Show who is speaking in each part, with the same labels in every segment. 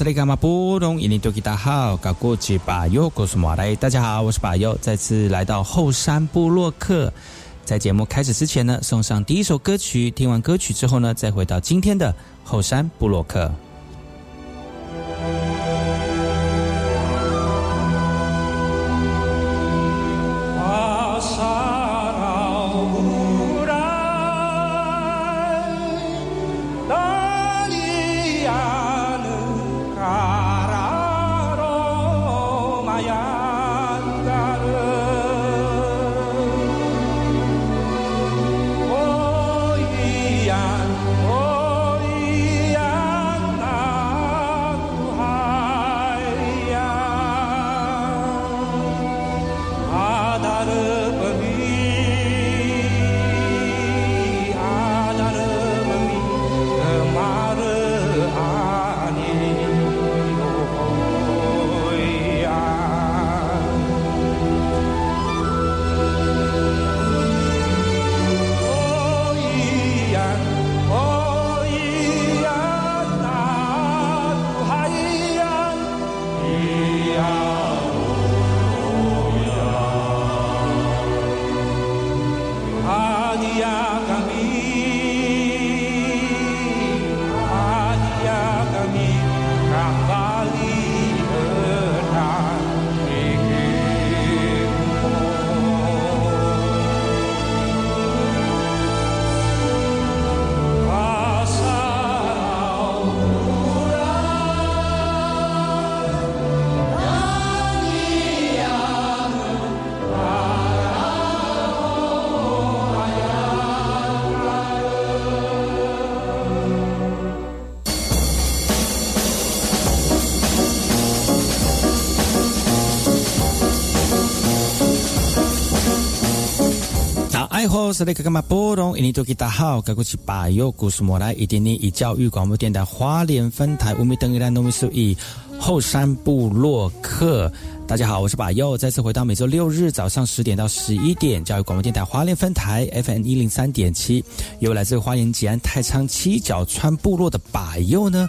Speaker 1: 哎呦，这里干嘛不懂？印尼多吉大号，搞过去把右，告诉马来，大家好，我是把右，再次来到后山部落克。在节目开始之前呢，送上第一首歌曲。听完歌曲之后呢，再回到今天的后山部落克。是那个干嘛波动？印尼多吉大好，该过去把右故事莫来，一点点以教育广播电台花莲分台五米等一兰农民数以后山部落客。大家好，我是把右，再次回到每周六日早上十点到十一点，教育广播电台花莲分台 FM 一零三点七，由来自花莲吉安太仓七角川部落的把右呢。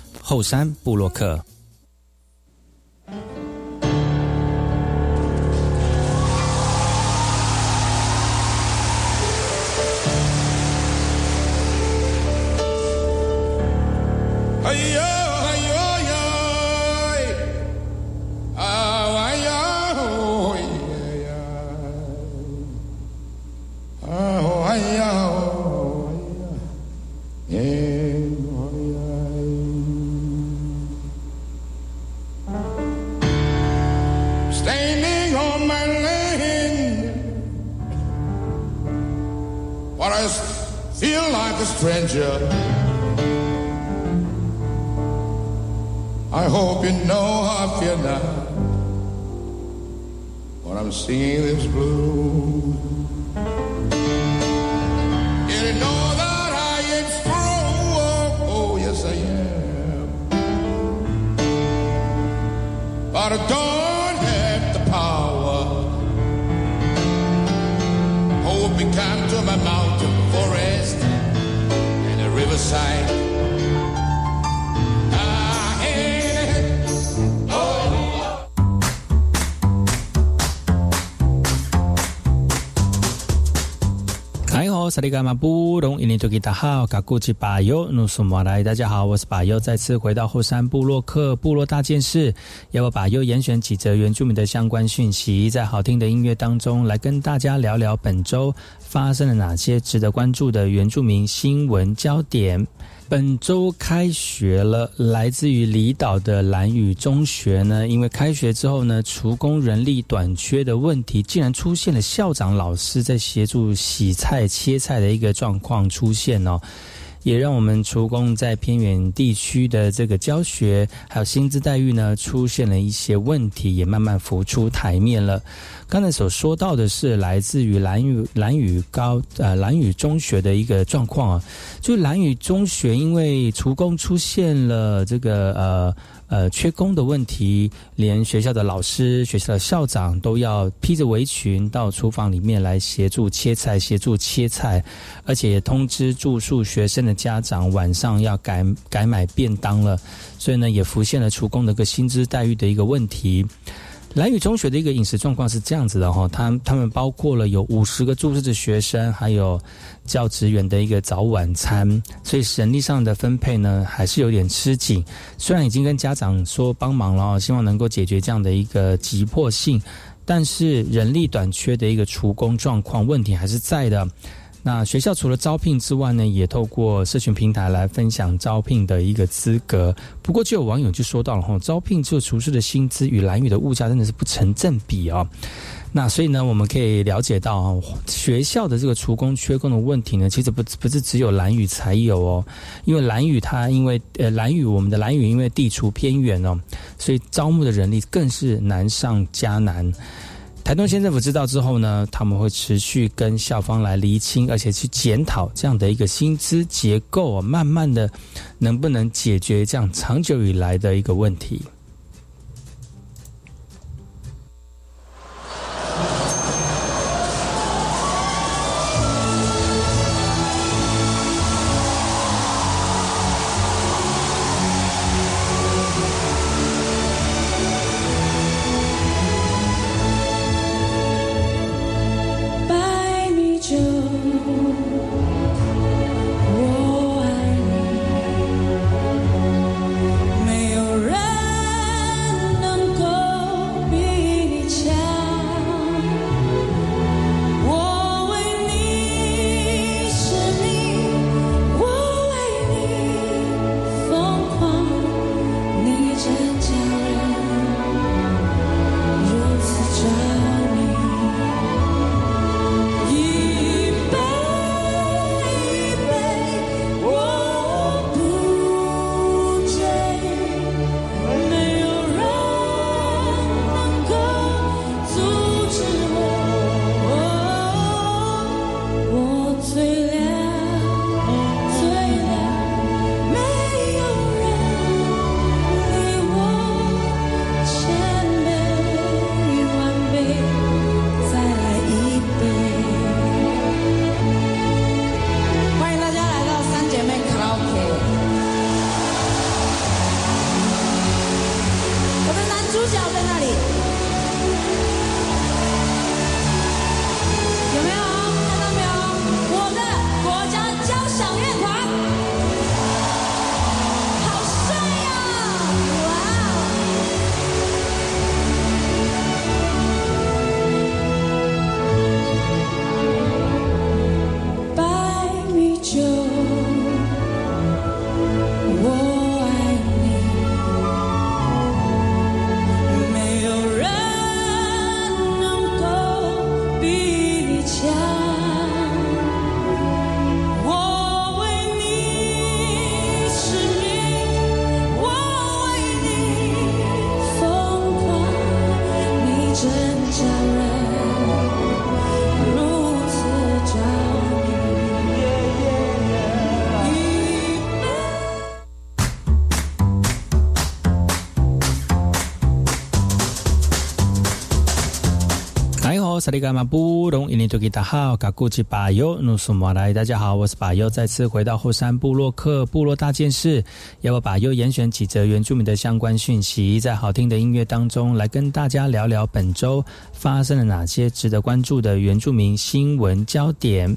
Speaker 1: 后山布洛克。哎呀！a stranger. I hope you know how I feel now when I'm singing this blues. You know that I am strong, oh yes I am. But I don't have the power. Hold me come of a mountain forest and a riverside. 萨利伽马布隆伊尼多吉达好，卡古吉巴尤努苏马来，大家好，我是巴尤，再次回到后山部落克部落大件事，要我巴尤严选几则原住民的相关讯息，在好听的音乐当中来跟大家聊聊本周发生了哪些值得关注的原住民新闻焦点。本周开学了，来自于离岛的蓝屿中学呢，因为开学之后呢，厨工人力短缺的问题，竟然出现了校长老师在协助洗菜切菜的一个状况出现哦。也让我们厨工在偏远地区的这个教学还有薪资待遇呢，出现了一些问题，也慢慢浮出台面了。刚才所说到的是来自于蓝屿蓝屿高呃蓝屿中学的一个状况啊，就蓝屿中学因为厨工出现了这个呃。呃，缺工的问题，连学校的老师、学校的校长都要披着围裙到厨房里面来协助切菜、协助切菜，而且也通知住宿学生的家长晚上要改改买便当了，所以呢，也浮现了厨工的个薪资待遇的一个问题。蓝屿中学的一个饮食状况是这样子的哈，他他们包括了有五十个住宿的学生，还有教职员的一个早晚餐，所以人力上的分配呢还是有点吃紧。虽然已经跟家长说帮忙了，希望能够解决这样的一个急迫性，但是人力短缺的一个厨工状况问题还是在的。那学校除了招聘之外呢，也透过社群平台来分享招聘的一个资格。不过就有网友就说到了哈，招聘这个厨师的薪资与蓝宇的物价真的是不成正比啊。那所以呢，我们可以了解到啊，学校的这个厨工缺工的问题呢，其实不不是只有蓝宇才有哦。因为蓝宇它因为呃蓝宇我们的蓝宇因为地处偏远哦，所以招募的人力更是难上加难。台东县政府知道之后呢，他们会持续跟校方来厘清，而且去检讨这样的一个薪资结构啊，慢慢的能不能解决这样长久以来的一个问题。利伽马布隆伊尼多吉达好，卡古吉巴尤努苏马来，大家好，我是巴尤，再次回到后山部落客部落大件事，要我巴尤严选几则原住民的相关讯息，在好听的音乐当中来跟大家聊聊本周发生了哪些值得关注的原住民新闻焦点。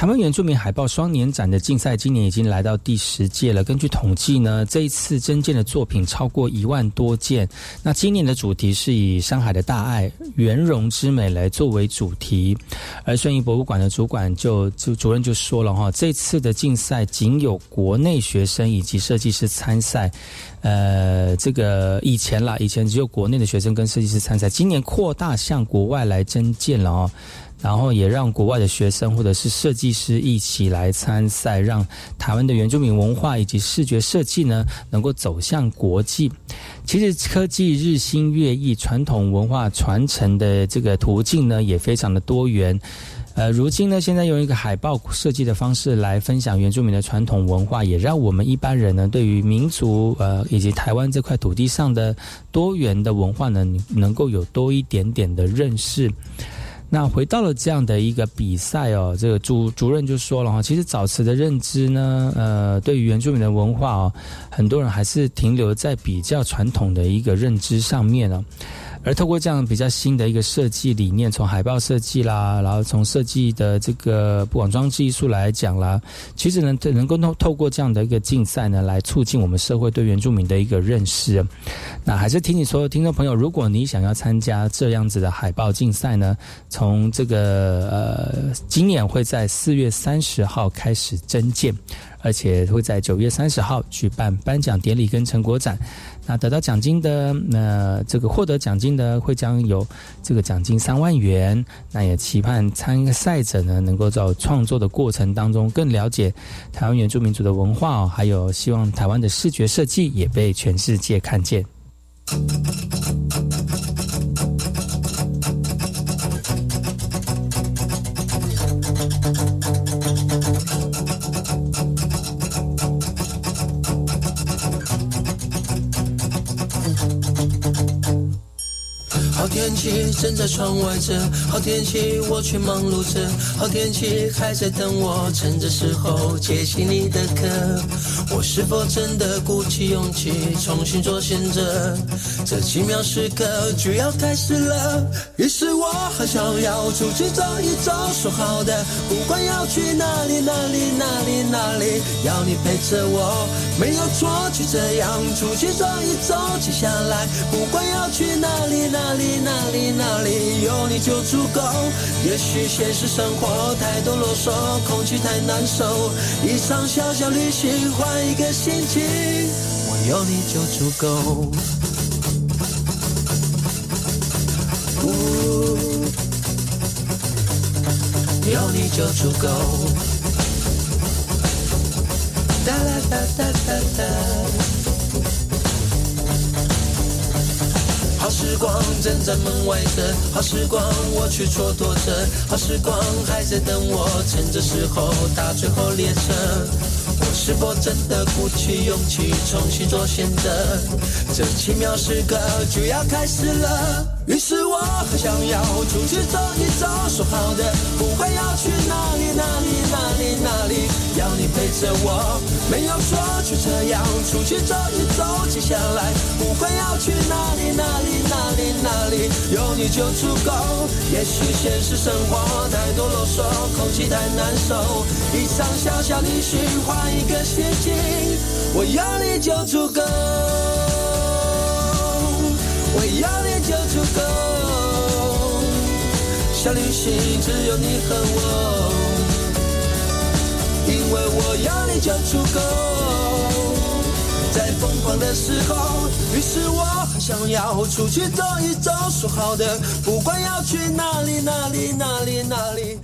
Speaker 1: 台湾原住民海报双年展的竞赛今年已经来到第十届了。根据统计呢，这一次征件的作品超过一万多件。那今年的主题是以山海的大爱、圆融之美来作为主题。而顺义博物馆的主管就就主任就说了哈，这次的竞赛仅有国内学生以及设计师参赛。呃，这个以前啦，以前只有国内的学生跟设计师参赛，今年扩大向国外来征件了哦。然后也让国外的学生或者是设计师一起来参赛，让台湾的原住民文化以及视觉设计呢能够走向国际。其实科技日新月异，传统文化传承的这个途径呢也非常的多元。呃，如今呢，现在用一个海报设计的方式来分享原住民的传统文化，也让我们一般人呢对于民族呃以及台湾这块土地上的多元的文化呢，能够有多一点点的认识。那回到了这样的一个比赛哦，这个主主任就说了哈，其实早期的认知呢，呃，对于原住民的文化哦，很多人还是停留在比较传统的一个认知上面了。而透过这样比较新的一个设计理念，从海报设计啦，然后从设计的这个不管装置艺术来讲啦，其实呢，能够透透过这样的一个竞赛呢，来促进我们社会对原住民的一个认识。那还是提醒所有听众朋友，如果你想要参加这样子的海报竞赛呢，从这个呃，今年会在四月三十号开始征件。而且会在九月三十号举办颁奖典礼跟成果展，那得到奖金的，那这个获得奖金的会将有这个奖金三万元。那也期盼参赛者呢，能够在创作的过程当中更了解台湾原住民族的文化，还有希望台湾的视觉设计也被全世界看见。
Speaker 2: 气正在窗外着，好天气我却忙碌着，好天气还在等我，趁着时候接起你的歌。我是否真的鼓起勇气重新做选择？这奇妙时刻就要开始了，于是我很想要出去走一走，说好的，不管要去哪里哪里哪里哪里，要你陪着我，没有错，就这样出去走一走，接下来不管要去哪里哪里哪。哪里哪里有你就足够。也许现实生活太多啰嗦，空气太难受。一场小小旅行，换一个心情，我有你就足够。有你就足够。哒啦哒哒哒哒。好时光正在门外等，好时光我却蹉跎着，好时光还在等我，趁这时候搭最后列车。是否真的鼓起勇气重新做选择？这奇妙时刻就要开始了。于是我很想要出去走一走，说好的不会要去哪里哪里哪里哪里，要你陪着我，没有说，就这样出去走一走。接下来不会要去哪里哪里。哪里哪里有你就足够。也许现实生活太多啰嗦，空气太难受。一场小小旅行，换一个的心情，我有你就足够。我有你就足够。小旅行只有你和我，因为我有你就足够。在疯狂的时候，于是我想要出去走一走。说好的，不管要去哪里，哪里，哪里，哪里。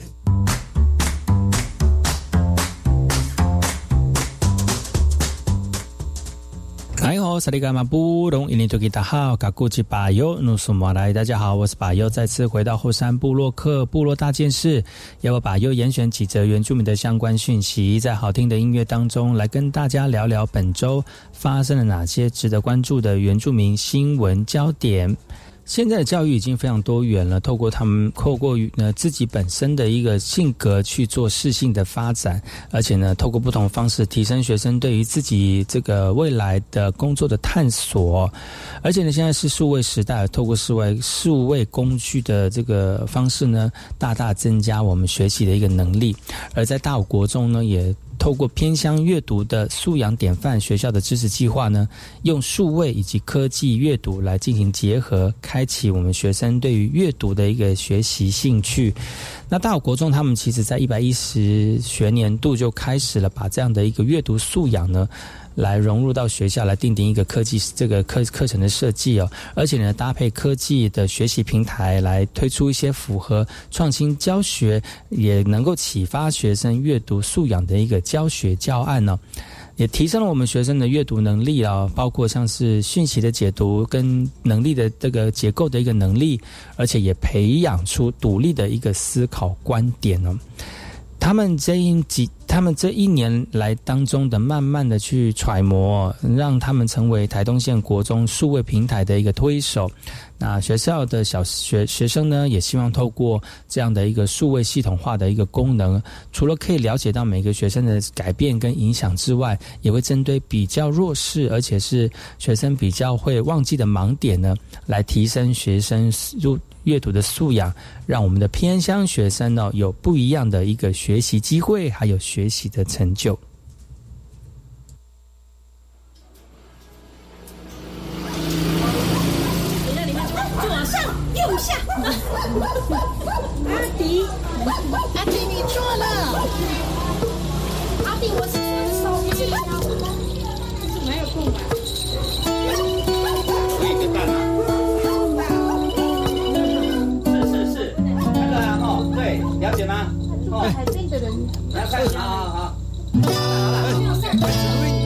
Speaker 1: 好，萨利伽马布隆伊尼图吉达好，卡古吉巴尤努苏马来，大家好，我是巴尤，再次回到后山部落克部落大件事，要我巴尤严选几则原住民的相关讯息，在好听的音乐当中来跟大家聊聊本周发生了哪些值得关注的原住民新闻焦点。现在的教育已经非常多元了，透过他们透过呃自己本身的一个性格去做适性的发展，而且呢，透过不同方式提升学生对于自己这个未来的工作的探索，而且呢，现在是数位时代，透过数位数位工具的这个方式呢，大大增加我们学习的一个能力，而在大五国中呢，也。透过偏乡阅读的素养典范学校的知识计划呢，用数位以及科技阅读来进行结合，开启我们学生对于阅读的一个学习兴趣。那大国中他们其实在一百一十学年度就开始了，把这样的一个阅读素养呢。来融入到学校，来定定一个科技这个课课程的设计哦，而且呢，搭配科技的学习平台来推出一些符合创新教学，也能够启发学生阅读素养的一个教学教案呢，也提升了我们学生的阅读能力啊，包括像是讯息的解读跟能力的这个结构的一个能力，而且也培养出独立的一个思考观点呢。他们这一几，他们这一年来当中的慢慢的去揣摩，让他们成为台东县国中数位平台的一个推手。那学校的小学学生呢，也希望透过这样的一个数位系统化的一个功能，除了可以了解到每个学生的改变跟影响之外，也会针对比较弱势而且是学生比较会忘记的盲点呢，来提升学生入。阅读的素养，让我们的偏乡学生呢有不一样的一个学习机会，还有学习的成就。
Speaker 3: 了
Speaker 4: 解吗？
Speaker 3: 哦，海边的人，
Speaker 4: 来开始，好好好，好了好了，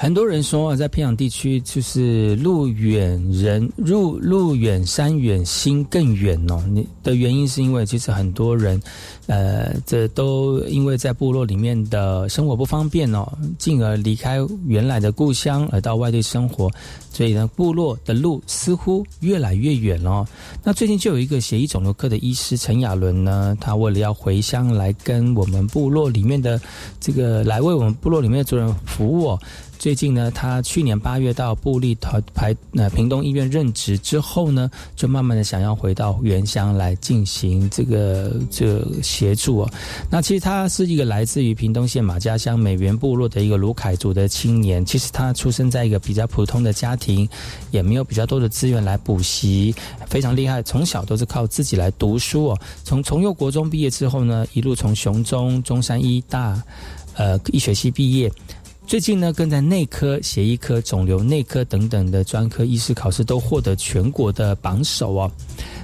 Speaker 1: 很多人说，在偏远地区，就是路远人路路远山远心更远哦。你的原因是因为，其实很多人，呃，这都因为在部落里面的生活不方便哦，进而离开原来的故乡，而到外地生活。所以呢，部落的路似乎越来越远了。那最近就有一个血液肿瘤科的医师陈亚伦呢，他为了要回乡来跟我们部落里面的这个来为我们部落里面的族人服务哦。最近呢，他去年八月到布利台排呃屏东医院任职之后呢，就慢慢的想要回到原乡来进行这个这个协助哦。那其实他是一个来自于屏东县马家乡美元部落的一个卢凯族的青年。其实他出生在一个比较普通的家庭，也没有比较多的资源来补习，非常厉害，从小都是靠自己来读书哦。从从幼国中毕业之后呢，一路从雄中、中山医大，呃医学系毕业。最近呢，更在内科、血液科、肿瘤内科等等的专科医师考试都获得全国的榜首哦。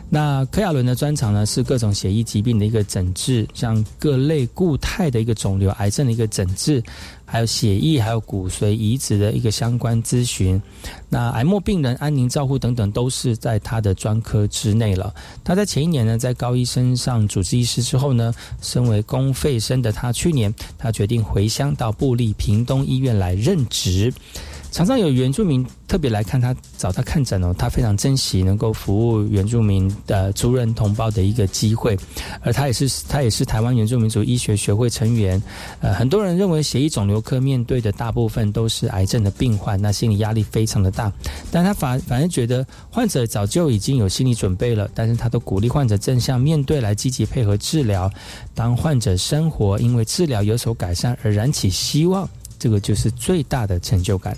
Speaker 1: 那柯亚伦的专长呢，是各种血液疾病的一个诊治，像各类固态的一个肿瘤、癌症的一个诊治。还有血液、还有骨髓移植的一个相关咨询，那癌末病人安宁照护等等，都是在他的专科之内了。他在前一年呢，在高医生上主治医师之后呢，身为公费生的他，去年他决定回乡到布利屏东医院来任职。常常有原住民特别来看他，找他看诊哦，他非常珍惜能够服务原住民的族人同胞的一个机会，而他也是他也是台湾原住民族医学学会成员。呃，很多人认为血液肿瘤科面对的大部分都是癌症的病患，那心理压力非常的大，但他反反而觉得患者早就已经有心理准备了，但是他都鼓励患者正向面对，来积极配合治疗。当患者生活因为治疗有所改善而燃起希望，这个就是最大的成就感。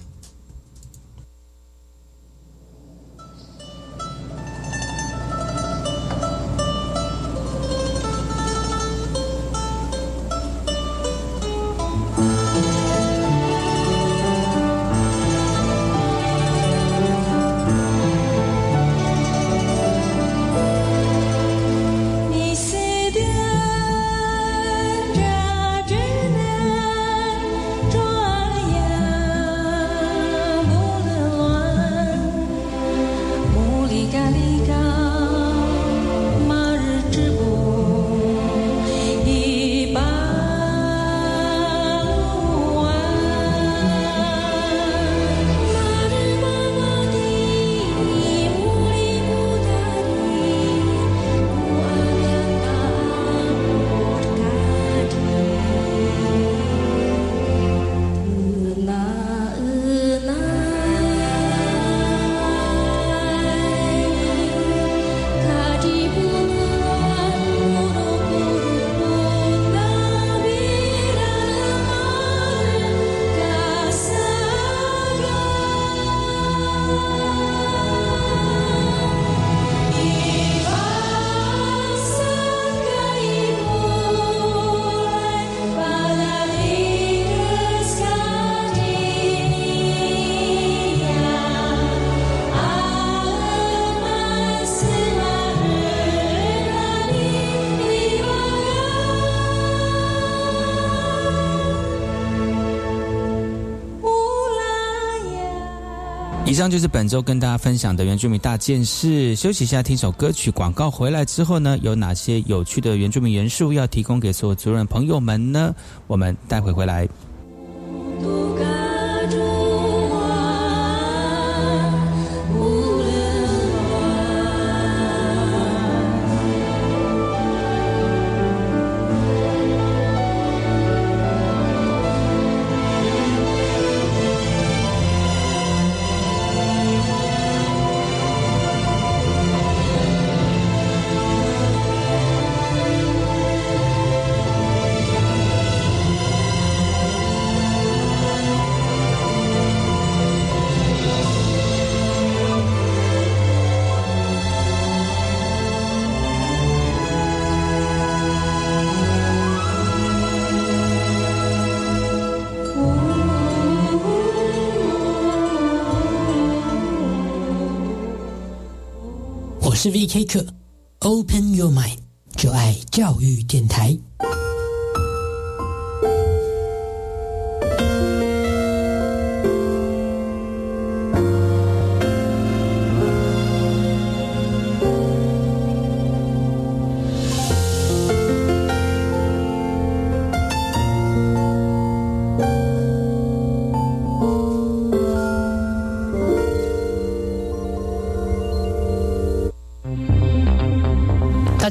Speaker 1: 以上就是本周跟大家分享的原住民大件事。休息一下，听首歌曲。广告回来之后呢，有哪些有趣的原住民元素要提供给所有族人朋友们呢？我们待会回来。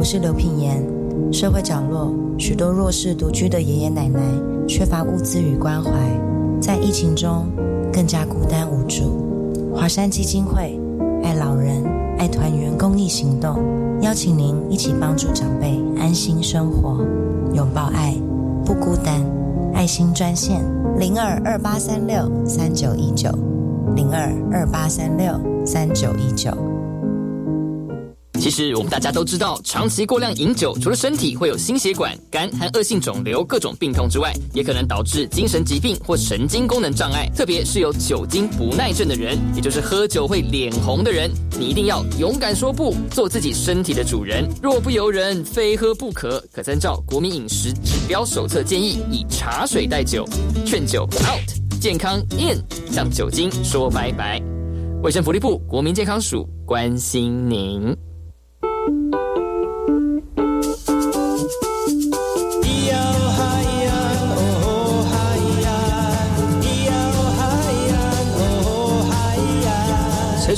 Speaker 5: 我是刘品言。社会角落许多弱势独居的爷爷奶奶，缺乏物资与关怀，在疫情中更加孤单无助。华山基金会爱老人、爱团圆公益行动，邀请您一起帮助长辈安心生活，拥抱爱，不孤单。爱心专线零二二八三六三九一九零二二八三六三九一九。
Speaker 6: 其实我们大家都知道，长期过量饮酒，除了身体会有心血管、肝和恶性肿瘤各种病痛之外，也可能导致精神疾病或神经功能障碍。特别是有酒精不耐症的人，也就是喝酒会脸红的人，你一定要勇敢说不，做自己身体的主人。若不由人，非喝不可。可参照国民饮食指标手册建议，以茶水代酒，劝酒 out，健康 in，向酒精说拜拜。卫生福利部国民健康署关心您。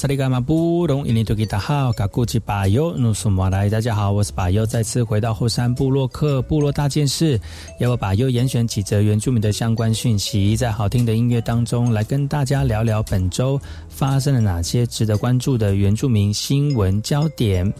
Speaker 1: 萨利伽马布隆伊尼多吉达好，嘎古吉巴尤努苏马来，大家好，我是巴尤，再次回到后山部落克部落大件事，要我巴尤严选几则原住民的相关讯息，在好听的音乐当中来跟大家聊聊本周发生了哪些值得关注的原住民新闻焦点。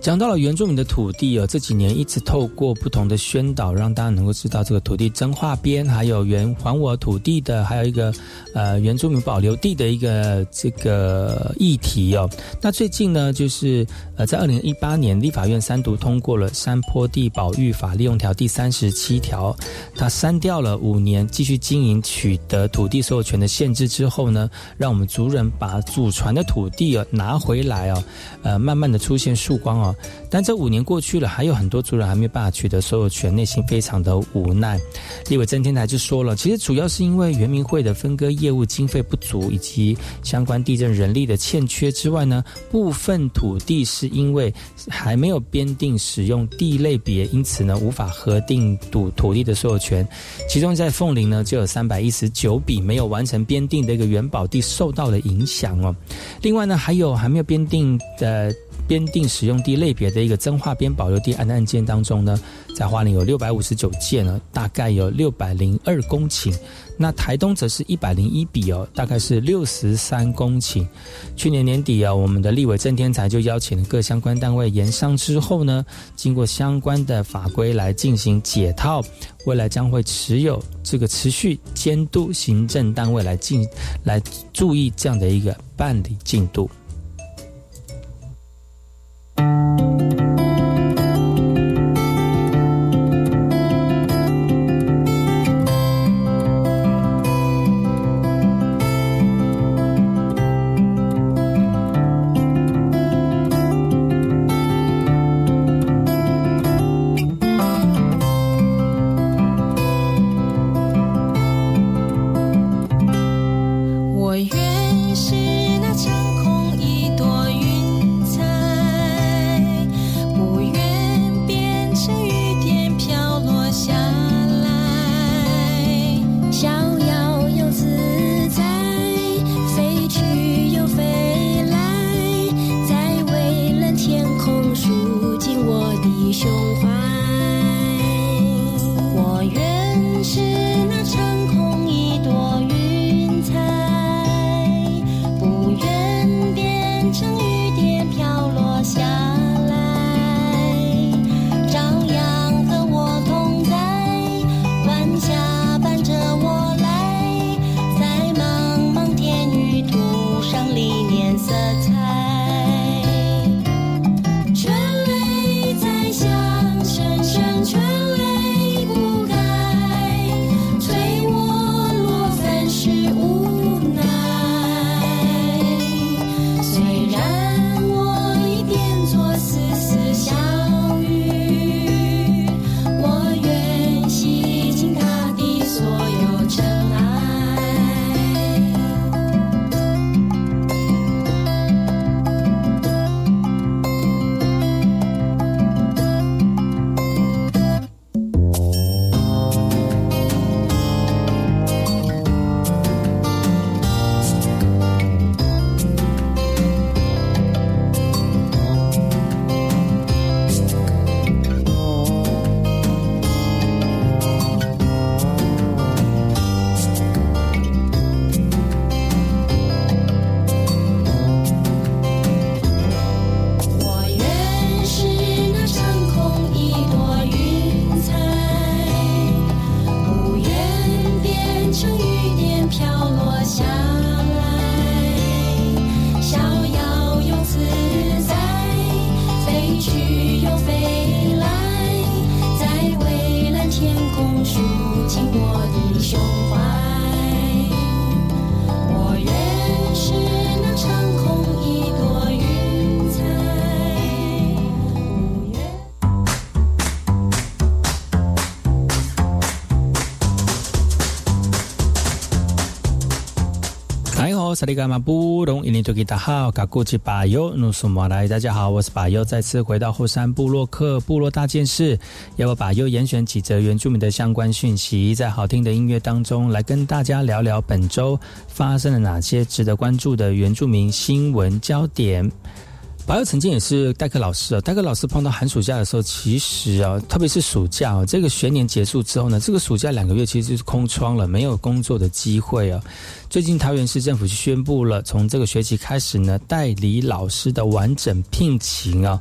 Speaker 1: 讲到了原住民的土地哦，这几年一直透过不同的宣导，让大家能够知道这个土地真划编，还有原还我土地的，还有一个呃原住民保留地的一个这个议题哦。那最近呢，就是呃在二零一八年立法院三读通过了《山坡地保育法》利用条第三十七条，它删掉了五年继续经营取得土地所有权的限制之后呢，让我们族人把祖传的土地哦拿回来哦，呃慢慢的出现曙光哦。但这五年过去了，还有很多族人还没有办法取得所有权，内心非常的无奈。立委曾天台就说了，其实主要是因为原民会的分割业务经费不足，以及相关地震人力的欠缺之外呢，部分土地是因为还没有编定使用地类别，因此呢无法核定土土地的所有权。其中在凤林呢就有三百一十九笔没有完成编定的一个原保地受到了影响哦。另外呢还有还没有编定的。编定使用地类别的一个增划编保留地案案件当中呢，在花莲有六百五十九件呢，大概有六百零二公顷。那台东则是一百零一笔哦，大概是六十三公顷。去年年底啊，我们的立委郑天才就邀请了各相关单位研商之后呢，经过相关的法规来进行解套，未来将会持有这个持续监督行政单位来进来注意这样的一个办理进度。Música 萨利伽马布隆伊尼多吉达好，嘎古吉巴尤努苏马来，大家好，我是巴尤，再次回到后山部落克部落大件事，要我巴尤严选几则原住民的相关讯息，在好听的音乐当中来跟大家聊聊本周发生了哪些值得关注的原住民新闻焦点。保佑曾经也是代课老师啊，代课老师碰到寒暑假的时候，其实啊，特别是暑假，这个学年结束之后呢，这个暑假两个月其实就是空窗了，没有工作的机会啊。最近桃园市政府就宣布了，从这个学期开始呢，代理老师的完整聘请啊。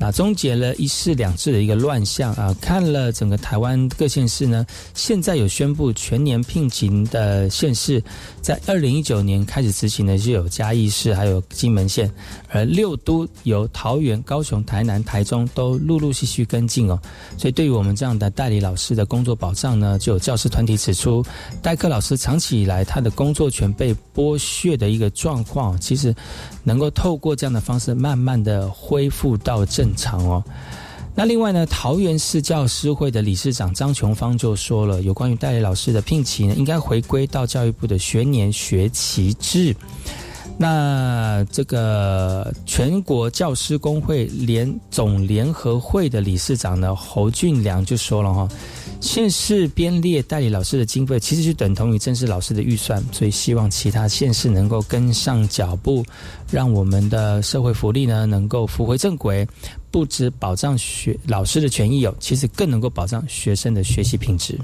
Speaker 1: 那终结了一市两制的一个乱象啊！看了整个台湾各县市呢，现在有宣布全年聘请的县市，在二零一九年开始执行的就有嘉义市，还有金门县，而六都由桃园、高雄、台南、台中都陆陆续续跟进哦。所以对于我们这样的代理老师的工作保障呢，就有教师团体指出，代课老师长期以来他的工作权被剥削的一个状况，其实能够透过这样的方式，慢慢的恢复到正。常哦，那另外呢，桃园市教师会的理事长张琼芳就说了，有关于代理老师的聘请呢，应该回归到教育部的学年学期制。那这个全国教师工会联总联合会的理事长呢，侯俊良就说了哈。县市编列代理老师的经费，其实就等同于正式老师的预算，所以希望其他县市能够跟上脚步，让我们的社会福利呢能够扶回正轨，不止保障学老师的权益有，其实更能够保障学生的学习品质。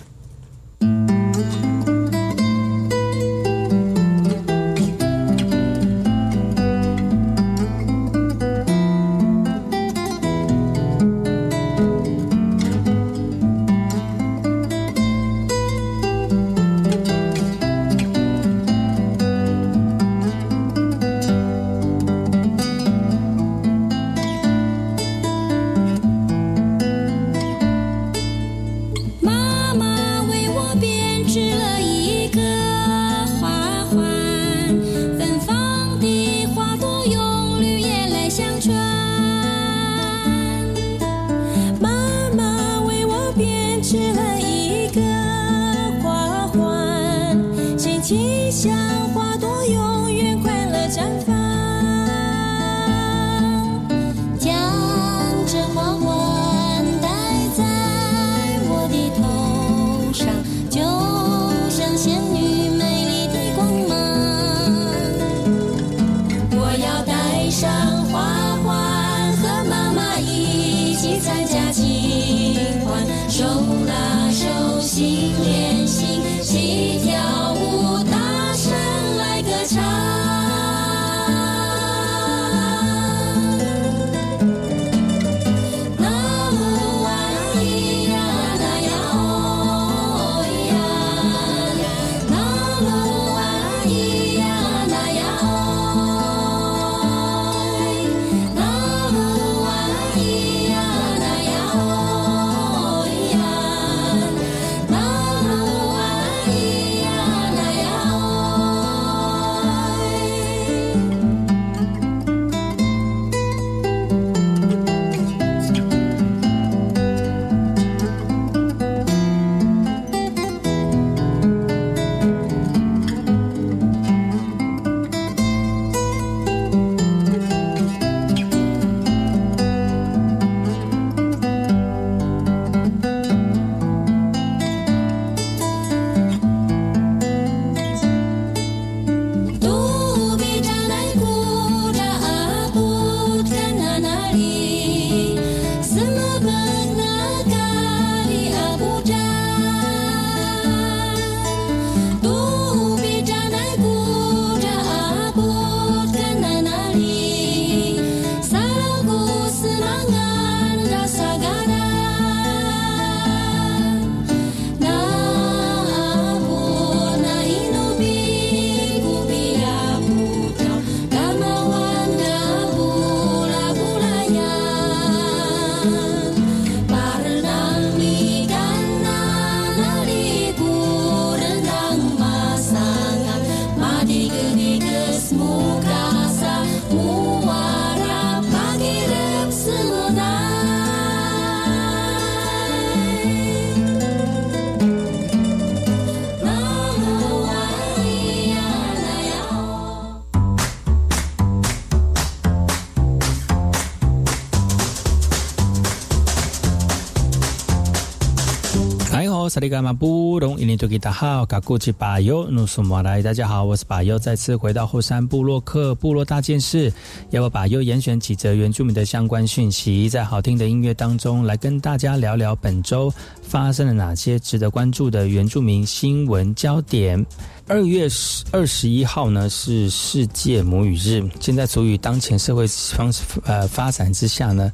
Speaker 1: 好，萨利伽马布隆伊尼多吉达好，嘎古吉巴尤努苏马来，大家好，我是巴尤，再次回到后山部落克部落大件事，要我巴尤严选几则原住民的相关讯息，在好听的音乐当中来跟大家聊聊本周发生了哪些值得关注的原住民新闻焦点。二月十二十一号呢是世界母语日，现在处于当前社会方呃发展之下呢。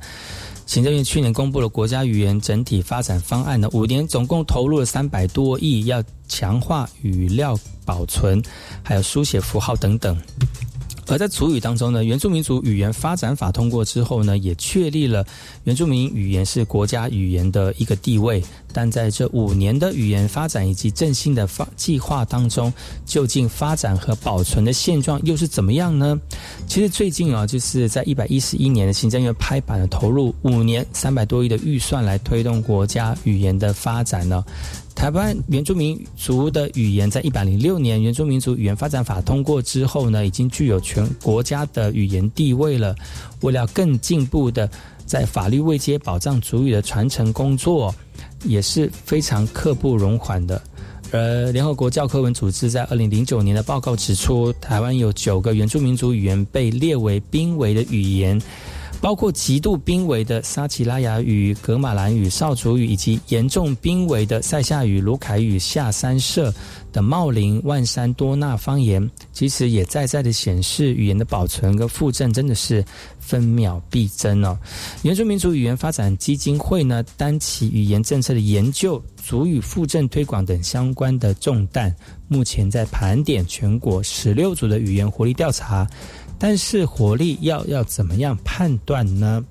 Speaker 1: 行政院去年公布了国家语言整体发展方案呢，五年总共投入了三百多亿，要强化语料保存，还有书写符号等等。而在族语当中呢，原住民族语言发展法通过之后呢，也确立了原住民语言是国家语言的一个地位。但在这五年的语言发展以及振兴的发计划当中，究竟发展和保存的现状又是怎么样呢？其实最近啊，就是在一百一十一年的行政院拍板了，投入五年三百多亿的预算来推动国家语言的发展呢。台湾原住民族的语言在一百零六年《原住民族语言发展法》通过之后呢，已经具有全国家的语言地位了。为了更进步的在法律位阶保障族语的传承工作，也是非常刻不容缓的。而联合国教科文组织在二零零九年的报告指出，台湾有九个原住民族语言被列为濒危的语言。包括极度濒危的沙奇拉雅语、格马兰语、少族语，以及严重濒危的塞夏语、卢凯语、下三社的茂林、万山多纳方言，其实也在在的显示语言的保存跟复振真的是分秒必争哦。原住民族语言发展基金会呢，担起语言政策的研究、族语复振推广等相关的重担，目前在盘点全国十六组的语言活力调查。但是火力要要怎么样判断呢？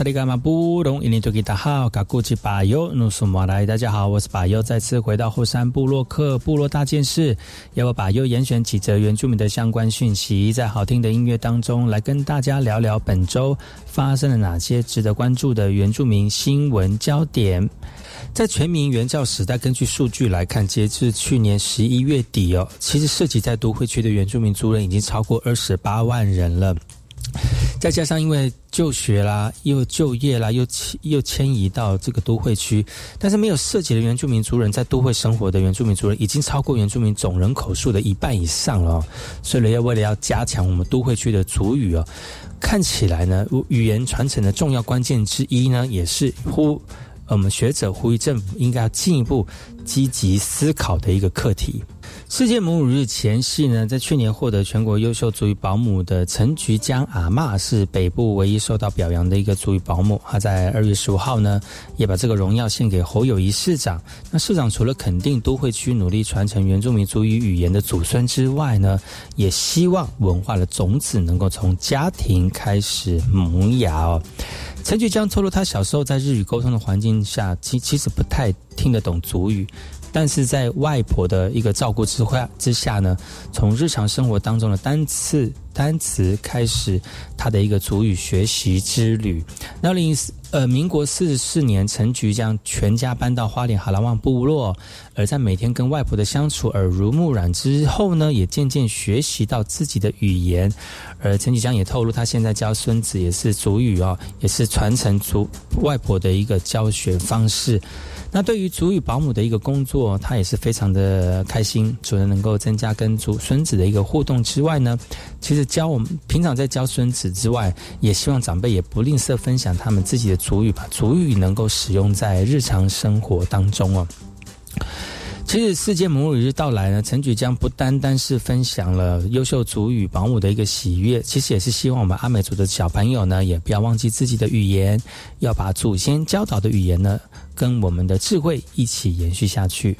Speaker 1: 萨利伽马布隆伊尼多吉达好，嘎古吉巴尤努苏马来，大家好，我是巴尤，再次回到后山部落克部落大件事，要我巴尤严选几则原住民的相关讯息，在好听的音乐当中来跟大家聊聊本周发生了哪些值得关注的原住民新闻焦点。在全民原教时代，根据数据来看，截至去年十一月底哦，其实涉及在都会区的原住民族人已经超过二十八万人了。再加上因为就学啦，又就业啦，又又迁移到这个都会区，但是没有涉及的原住民族人在都会生活的原住民族人已经超过原住民总人口数的一半以上了。所以呢，要为了要加强我们都会区的族语哦，看起来呢，语言传承的重要关键之一呢，也是呼我们学者呼吁政府应该要进一步积极思考的一个课题。世界母乳日前夕呢，在去年获得全国优秀足语保姆的陈菊江阿嬷是北部唯一受到表扬的一个足语保姆。她在二月十五号呢，也把这个荣耀献给侯友谊市长。那市长除了肯定都会区努力传承原住民族语语言的祖孙之外呢，也希望文化的种子能够从家庭开始萌芽哦。陈菊江透露，他小时候在日语沟通的环境下，其其实不太听得懂族语。但是在外婆的一个照顾之下之下呢，从日常生活当中的单次单词开始，他的一个主语学习之旅。那零呃，民国四十四年，陈菊将全家搬到花莲哈拉旺部落，而在每天跟外婆的相处耳濡目染之后呢，也渐渐学习到自己的语言。而陈菊江也透露，他现在教孙子也是主语哦，也是传承祖外婆的一个教学方式。那对于祖语保姆的一个工作，他也是非常的开心。除了能够增加跟祖孙子的一个互动之外呢，其实教我们平常在教孙子之外，也希望长辈也不吝啬分享他们自己的祖语，吧祖语能够使用在日常生活当中哦。其实世界母语日到来呢，陈举江不单单是分享了优秀祖语保姆的一个喜悦，其实也是希望我们阿美族的小朋友呢，也不要忘记自己的语言，要把祖先教导的语言呢。跟我们的智慧一起延续下去。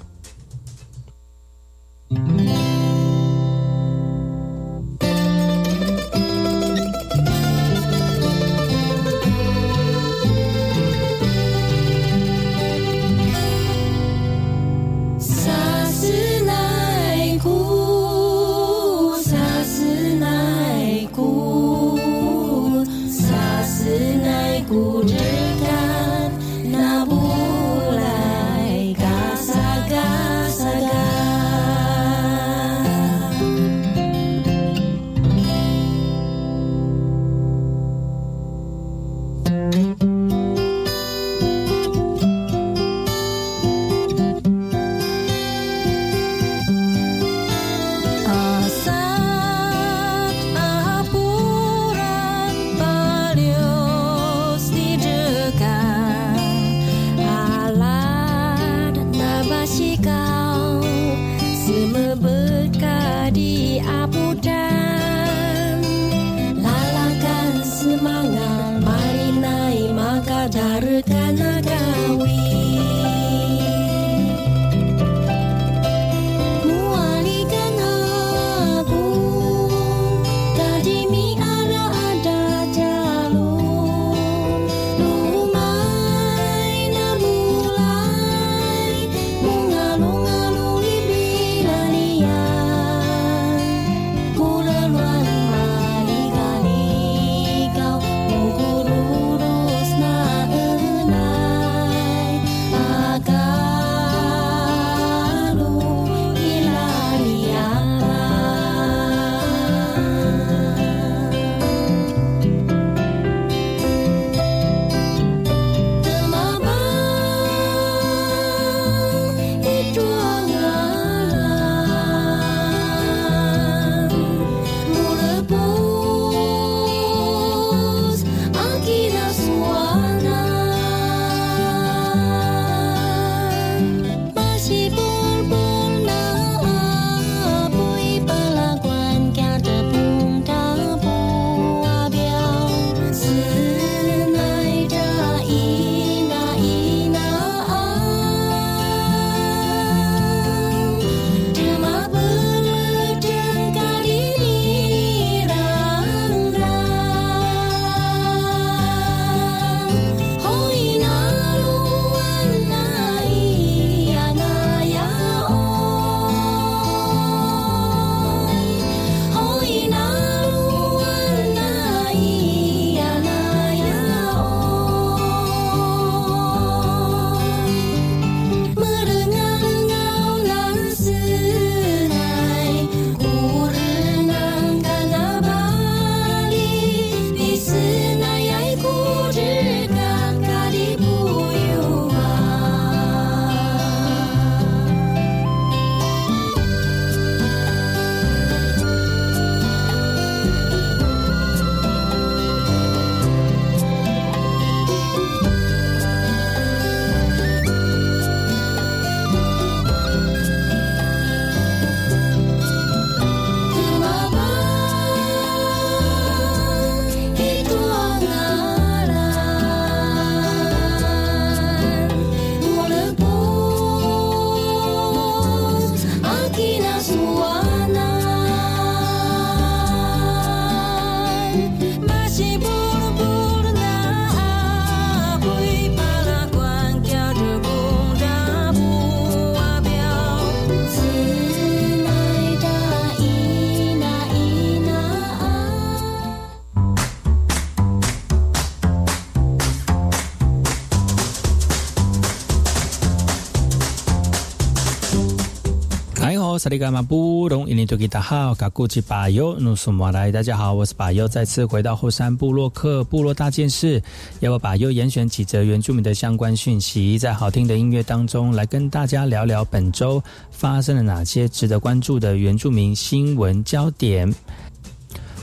Speaker 1: 萨利伽马布隆伊尼多吉达好，卡古吉巴尤努苏马来，大家好，我是巴尤，再次回到后山部落客部落大件事，要我巴尤严选几则原住民的相关讯息，在好听的音乐当中来跟大家聊聊本周发生了哪些值得关注的原住民新闻焦点。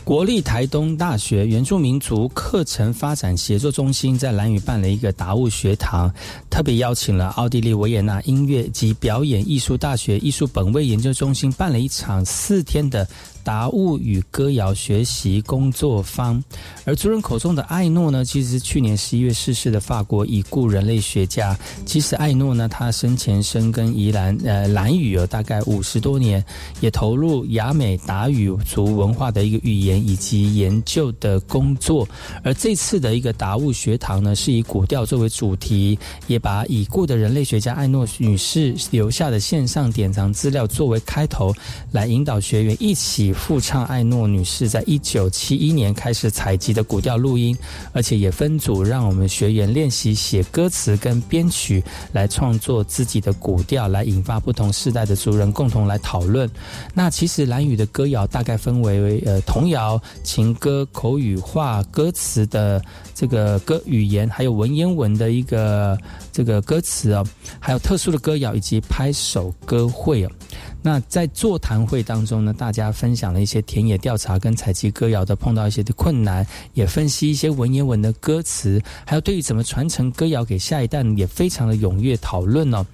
Speaker 1: 国立台东大学原住民族课程发展协作中心在兰屿办了一个达悟学堂，特别邀请了奥地利维也纳音乐及表演艺术大学艺术本位研究中心办了一场四天的。达悟与歌谣学习工作坊，而族人口中的艾诺呢，其实是去年十一月逝世的法国已故人类学家。其实艾诺呢，他生前深耕宜兰呃兰语有大概五十多年，也投入雅美达语族文化的一个语言以及研究的工作。而这次的一个达悟学堂呢，是以古调作为主题，也把已故的人类学家艾诺女士留下的线上典藏资料作为开头，来引导学员一起。复唱艾诺女士在一九七一年开始采集的古调录音，而且也分组让我们学员练习写歌词跟编曲，来创作自己的古调，来引发不同世代的族人共同来讨论。那其实蓝语的歌谣大概分为呃童谣、情歌、口语化歌词的这个歌语言，还有文言文的一个这个歌词哦，还有特殊的歌谣以及拍手歌会哦。那在座谈会当中呢，大家分享了一些田野调查跟采集歌谣的碰到一些的困难，也分析一些文言文的歌词，还有对于怎么传承歌谣给下一代，也非常的踊跃讨论哦。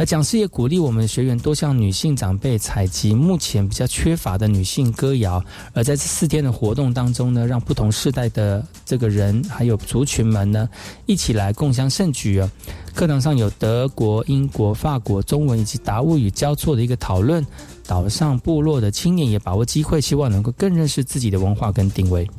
Speaker 1: 那讲师也鼓励我们学员多向女性长辈采集目前比较缺乏的女性歌谣，而在这四天的活动当中呢，让不同世代的这个人还有族群们呢，一起来共襄盛举啊！课堂上有德国、英国、法国中文以及达悟语交错的一个讨论，岛上部落的青年也把握机会，希望能够更认识自己的文化跟定位。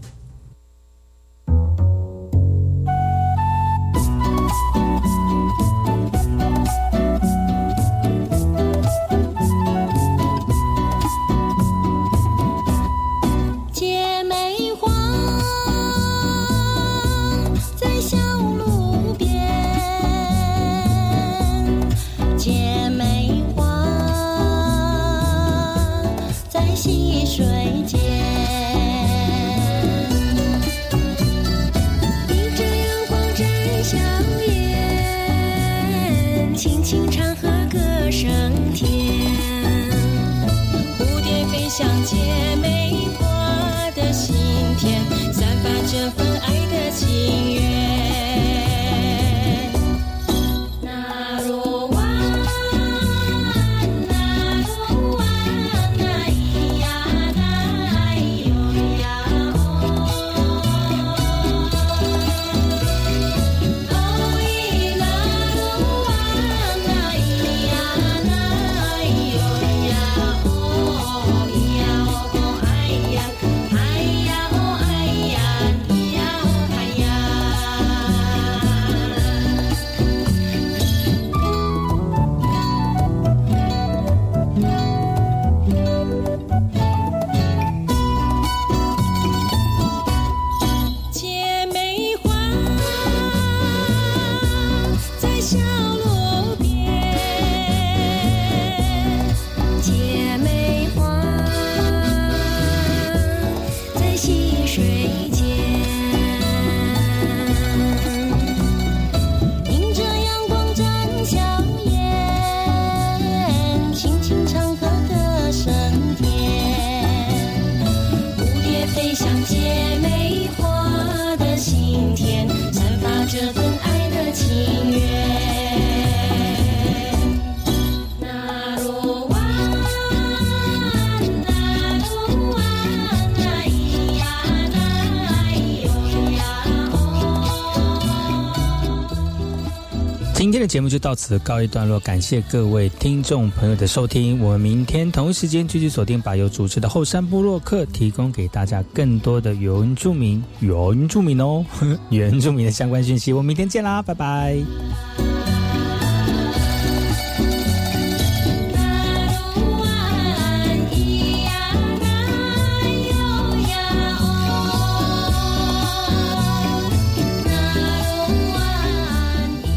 Speaker 1: 节目就到此告一段落，感谢各位听众朋友的收听。我们明天同一时间继续锁定把由主持的后山部落客，提供给大家更多的原住民、原住民哦，原住民的相关讯息。我们明天见啦，拜拜。